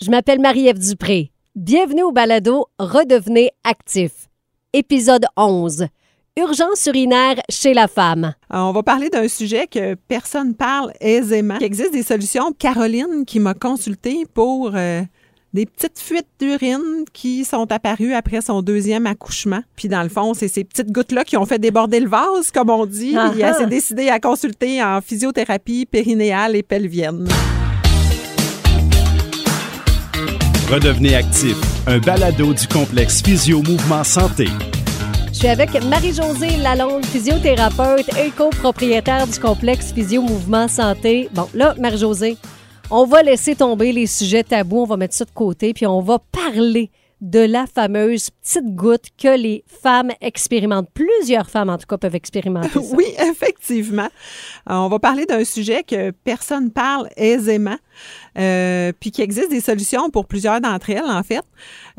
Je m'appelle Marie-Ève Dupré. Bienvenue au balado Redevenez actif. Épisode 11. Urgence urinaire chez la femme. Euh, on va parler d'un sujet que personne parle aisément. Il existe des solutions. Caroline qui m'a consulté pour euh, des petites fuites d'urine qui sont apparues après son deuxième accouchement. Puis dans le fond, c'est ces petites gouttes-là qui ont fait déborder le vase, comme on dit. Ah Et elle ah. s'est décidée à consulter en physiothérapie périnéale et pelvienne. Redevenez actif, un balado du complexe Physio Mouvement Santé. Je suis avec Marie-Josée Lalonde, physiothérapeute et copropriétaire du complexe Physio Mouvement Santé. Bon, là, Marie-Josée, on va laisser tomber les sujets tabous, on va mettre ça de côté, puis on va parler de la fameuse petite goutte que les femmes expérimentent. Plusieurs femmes, en tout cas, peuvent expérimenter ça. Oui, effectivement. Euh, on va parler d'un sujet que personne parle aisément, euh, puis qu'il existe des solutions pour plusieurs d'entre elles, en fait.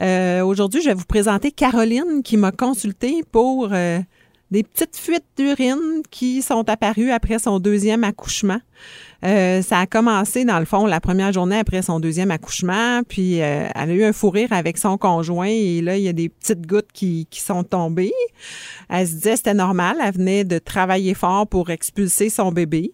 Euh, Aujourd'hui, je vais vous présenter Caroline qui m'a consulté pour euh, des petites fuites d'urine qui sont apparues après son deuxième accouchement. Euh, ça a commencé, dans le fond, la première journée après son deuxième accouchement, puis euh, elle a eu un fou rire avec son conjoint et là, il y a des petites gouttes qui, qui sont tombées. Elle se disait c'était normal, elle venait de travailler fort pour expulser son bébé.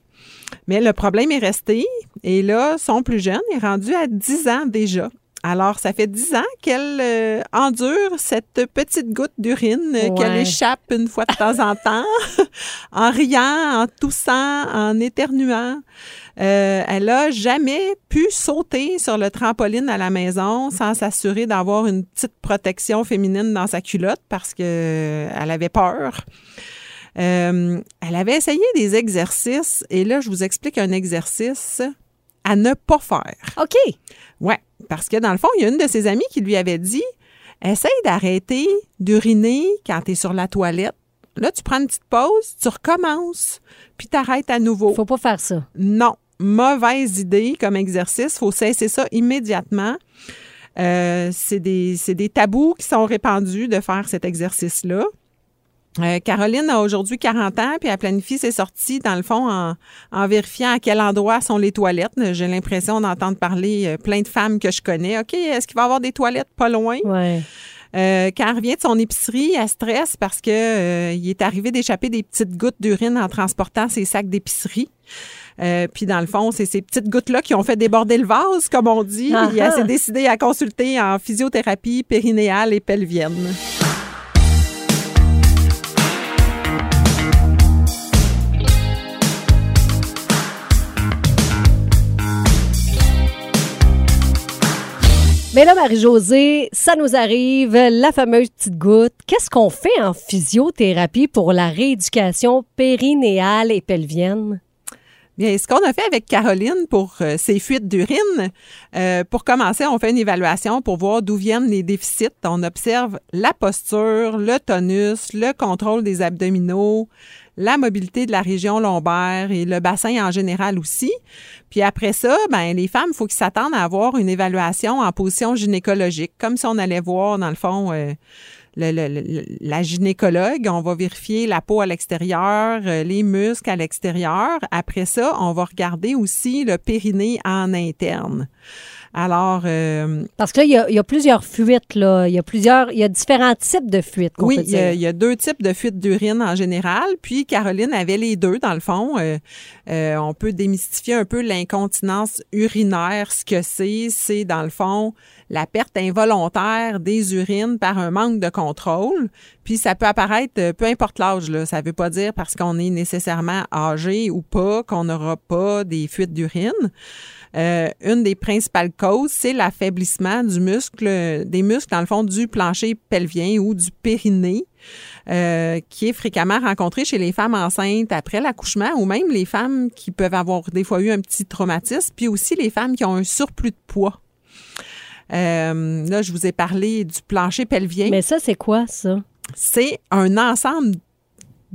Mais le problème est resté et là, son plus jeune est rendu à 10 ans déjà. Alors, ça fait 10 ans qu'elle euh, endure cette petite goutte d'urine qu'elle échappe une fois de temps en temps, en riant, en toussant, en éternuant. Euh, elle a jamais pu sauter sur le trampoline à la maison sans s'assurer d'avoir une petite protection féminine dans sa culotte parce que euh, elle avait peur. Euh, elle avait essayé des exercices et là, je vous explique un exercice à ne pas faire. OK. Ouais, parce que dans le fond, il y a une de ses amies qui lui avait dit essaye d'arrêter d'uriner quand tu es sur la toilette. Là, tu prends une petite pause, tu recommences, puis t'arrêtes à nouveau. Faut pas faire ça. Non, mauvaise idée comme exercice. faut cesser ça immédiatement. Euh, c'est des, c'est des tabous qui sont répandus de faire cet exercice-là. Euh, Caroline a aujourd'hui 40 ans, puis elle planifie ses sorties, dans le fond, en, en vérifiant à quel endroit sont les toilettes. J'ai l'impression d'entendre parler euh, plein de femmes que je connais. OK, est-ce qu'il va y avoir des toilettes pas loin? Ouais. Euh, quand elle revient de son épicerie, elle stresse parce que euh, il est arrivé d'échapper des petites gouttes d'urine en transportant ses sacs d'épicerie. Euh, puis dans le fond, c'est ces petites gouttes-là qui ont fait déborder le vase, comme on dit. Ah Et elle ah. s'est décidée à consulter en physiothérapie périnéale et pelvienne. Mais là, Marie-Josée, ça nous arrive, la fameuse petite goutte. Qu'est-ce qu'on fait en physiothérapie pour la rééducation périnéale et pelvienne? Bien, ce qu'on a fait avec Caroline pour euh, ses fuites d'urine, euh, pour commencer, on fait une évaluation pour voir d'où viennent les déficits. On observe la posture, le tonus, le contrôle des abdominaux, la mobilité de la région lombaire et le bassin en général aussi. Puis après ça, ben les femmes, il faut qu'ils s'attendent à avoir une évaluation en position gynécologique, comme si on allait voir dans le fond euh, la gynécologue. On va vérifier la peau à l'extérieur, euh, les muscles à l'extérieur. Après ça, on va regarder aussi le périnée en interne. Alors, euh, Parce que là, il y a, il y a plusieurs fuites, là. Il y a plusieurs, il y a différents types de fuites, oui, peut il y, a, il y a deux types de fuites d'urine en général. Puis Caroline avait les deux, dans le fond. Euh, euh, on peut démystifier un peu l'incontinence urinaire. Ce que c'est, c'est dans le fond la perte involontaire des urines par un manque de contrôle. Puis ça peut apparaître, euh, peu importe l'âge, là. Ça veut pas dire parce qu'on est nécessairement âgé ou pas qu'on n'aura pas des fuites d'urine. Euh, une des principales causes, c'est l'affaiblissement du muscle, des muscles dans le fond du plancher pelvien ou du périnée, euh, qui est fréquemment rencontré chez les femmes enceintes après l'accouchement ou même les femmes qui peuvent avoir des fois eu un petit traumatisme, puis aussi les femmes qui ont un surplus de poids. Euh, là, je vous ai parlé du plancher pelvien. Mais ça, c'est quoi, ça? C'est un ensemble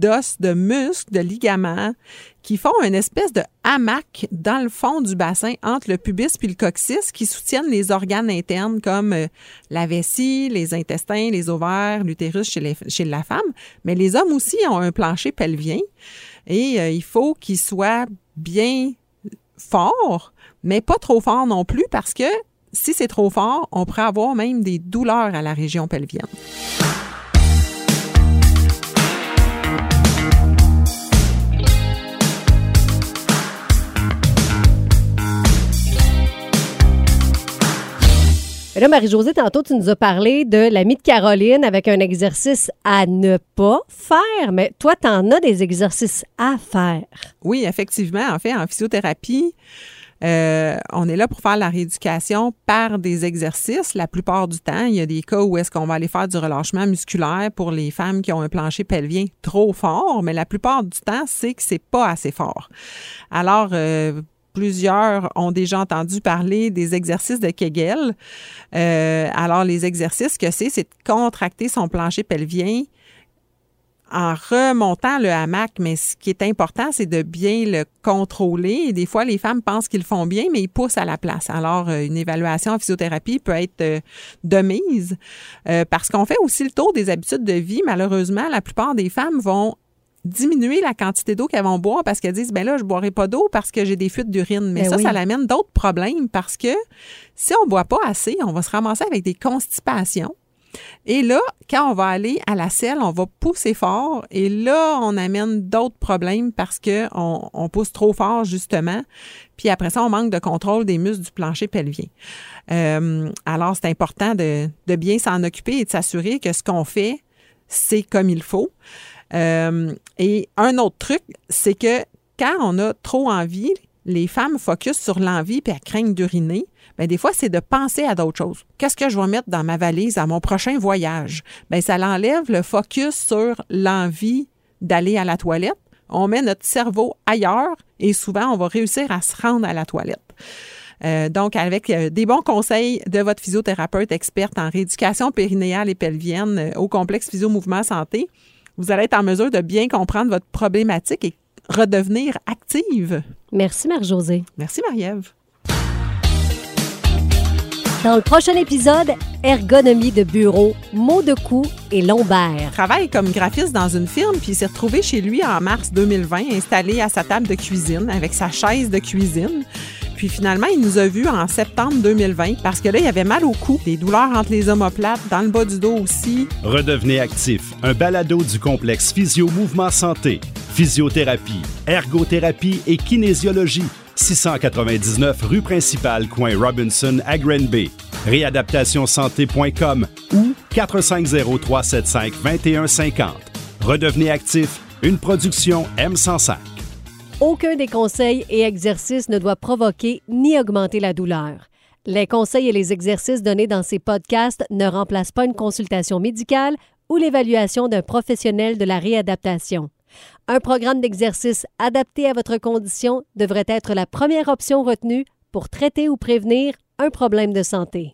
d'os, de muscles, de ligaments qui font une espèce de hamac dans le fond du bassin entre le pubis puis le coccyx qui soutiennent les organes internes comme euh, la vessie, les intestins, les ovaires, l'utérus chez, la femme. Mais les hommes aussi ont un plancher pelvien et euh, il faut qu'il soit bien fort, mais pas trop fort non plus parce que si c'est trop fort, on pourrait avoir même des douleurs à la région pelvienne. Là, Marie-Josée, tantôt, tu nous as parlé de l'amie de Caroline avec un exercice à ne pas faire, mais toi, tu en as des exercices à faire. Oui, effectivement. En fait, en physiothérapie, euh, on est là pour faire la rééducation par des exercices. La plupart du temps, il y a des cas où est-ce qu'on va aller faire du relâchement musculaire pour les femmes qui ont un plancher pelvien trop fort, mais la plupart du temps, c'est que c'est pas assez fort. Alors, euh, plusieurs ont déjà entendu parler des exercices de Kegel. Euh, alors, les exercices que c'est, c'est de contracter son plancher pelvien en remontant le hamac, mais ce qui est important, c'est de bien le contrôler. Et des fois, les femmes pensent qu'ils font bien, mais ils poussent à la place. Alors, euh, une évaluation en physiothérapie peut être euh, de mise parce qu'on fait aussi le tour des habitudes de vie. Malheureusement, la plupart des femmes vont diminuer la quantité d'eau qu'elles vont boire parce qu'elles disent ben là je boirai pas d'eau parce que j'ai des fuites d'urine. Mais Ben ça oui. ça l'amène d'autres problèmes parce que si on boit pas assez on va se ramasser avec des constipations. Et là quand on va aller à la selle on va pousser fort. Et là on amène d'autres problèmes parce que on, on pousse trop fort justement. Puis après ça on manque de contrôle des muscles du plancher pelvien. Euh, alors c'est important de, de bien s'en occuper et de s'assurer que ce qu'on fait c'est comme il faut euh, et un autre truc, c'est que quand on a trop envie, les femmes focus sur l'envie puis elles craignent d'uriner. Bien, des fois, c'est de penser à d'autres choses. Qu'est-ce que je vais mettre dans ma valise à mon prochain voyage? Bien, ça l'enlève le focus sur l'envie d'aller à la toilette. On met notre cerveau ailleurs et souvent, on va réussir à se rendre à la toilette. Euh, donc, avec euh, des bons conseils de votre physiothérapeute experte en rééducation périnéale et pelvienne euh, au complexe Physio-Mouvement Santé, vous allez être en mesure de bien comprendre votre problématique et redevenir active. Merci, Marie-Josée. Merci, Marie-Ève. Dans le prochain épisode, ergonomie de bureau, maux de cou et lombaire. travaille comme graphiste dans une firme, puis s'est retrouvé chez lui en mars 2020, installé à sa table de cuisine avec sa chaise de cuisine. Puis finalement, il nous a vus en septembre 2020 parce que là, il avait mal au cou, des douleurs entre les omoplates, dans le bas du dos aussi. Redevenez actif, un balado du complexe Physio Mouvement Santé. Physiothérapie, ergothérapie et kinésiologie. 699 rue principale, coin Robinson à Granby. Réadaptationsanté.com ou 450-375-2150. Redevenez actif, une production M105. Aucun des conseils et exercices ne doit provoquer ni augmenter la douleur. Les conseils et les exercices donnés dans ces podcasts ne remplacent pas une consultation médicale ou l'évaluation d'un professionnel de la réadaptation. Un programme d'exercice adapté à votre condition devrait être la première option retenue pour traiter ou prévenir un problème de santé.